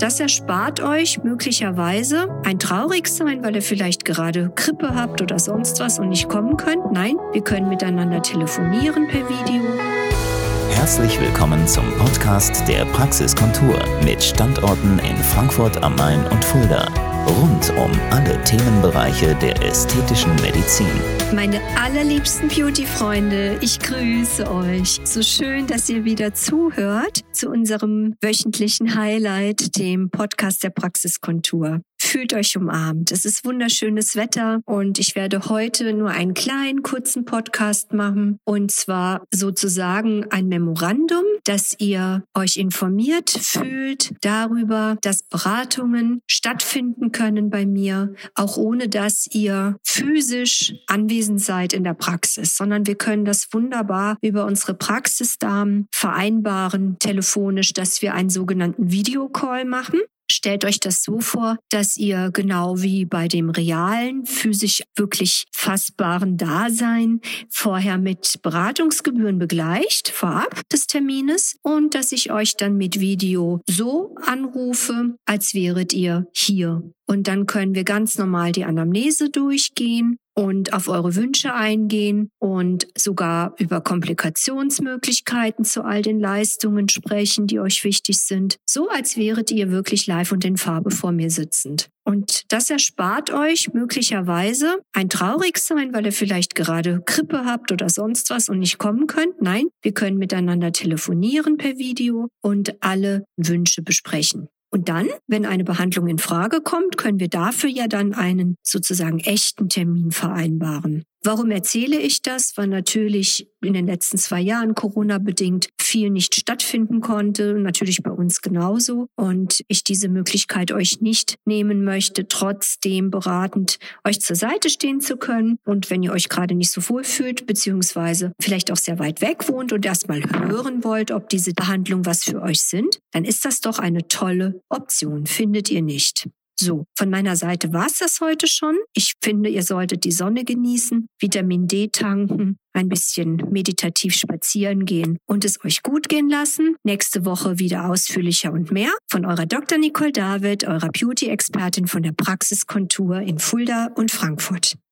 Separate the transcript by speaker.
Speaker 1: Das erspart euch möglicherweise ein Traurigsein, weil ihr vielleicht gerade Grippe habt oder sonst was und nicht kommen könnt. Nein, wir können miteinander telefonieren per Video.
Speaker 2: Herzlich willkommen zum Podcast der Praxiskontur mit Standorten in Frankfurt am Main und Fulda. Rund um alle Themenbereiche der ästhetischen Medizin.
Speaker 1: Meine allerliebsten Beauty-Freunde, ich grüße euch. So schön, dass ihr wieder zuhört zu unserem wöchentlichen Highlight, dem Podcast der Praxiskontur. Fühlt euch umarmt. Es ist wunderschönes Wetter und ich werde heute nur einen kleinen, kurzen Podcast machen und zwar sozusagen ein Memorandum, dass ihr euch informiert fühlt darüber, dass Beratungen stattfinden können bei mir, auch ohne dass ihr physisch anwesend seid in der Praxis, sondern wir können das wunderbar über unsere Praxisdamen vereinbaren, telefonisch, dass wir einen sogenannten Videocall machen. Stellt euch das so vor, dass ihr genau wie bei dem realen, physisch wirklich fassbaren Dasein vorher mit Beratungsgebühren begleicht, vorab des Termines, und dass ich euch dann mit Video so anrufe, als wäret ihr hier. Und dann können wir ganz normal die Anamnese durchgehen und auf eure Wünsche eingehen und sogar über Komplikationsmöglichkeiten zu all den Leistungen sprechen, die euch wichtig sind, so als wäret ihr wirklich live und in Farbe vor mir sitzend. Und das erspart euch möglicherweise ein Traurigsein, weil ihr vielleicht gerade Grippe habt oder sonst was und nicht kommen könnt. Nein, wir können miteinander telefonieren per Video und alle Wünsche besprechen. Und dann, wenn eine Behandlung in Frage kommt, können wir dafür ja dann einen sozusagen echten Termin vereinbaren. Warum erzähle ich das? Weil natürlich in den letzten zwei Jahren Corona-bedingt viel nicht stattfinden konnte, natürlich bei uns genauso. Und ich diese Möglichkeit euch nicht nehmen möchte, trotzdem beratend euch zur Seite stehen zu können. Und wenn ihr euch gerade nicht so wohl fühlt, beziehungsweise vielleicht auch sehr weit weg wohnt und erstmal hören wollt, ob diese Behandlungen was für euch sind, dann ist das doch eine tolle Option, findet ihr nicht? So, von meiner Seite war es das heute schon. Ich finde, ihr solltet die Sonne genießen, Vitamin D tanken, ein bisschen meditativ spazieren gehen und es euch gut gehen lassen. Nächste Woche wieder ausführlicher und mehr von eurer Dr. Nicole David, eurer Beauty-Expertin von der Praxiskontur in Fulda und Frankfurt.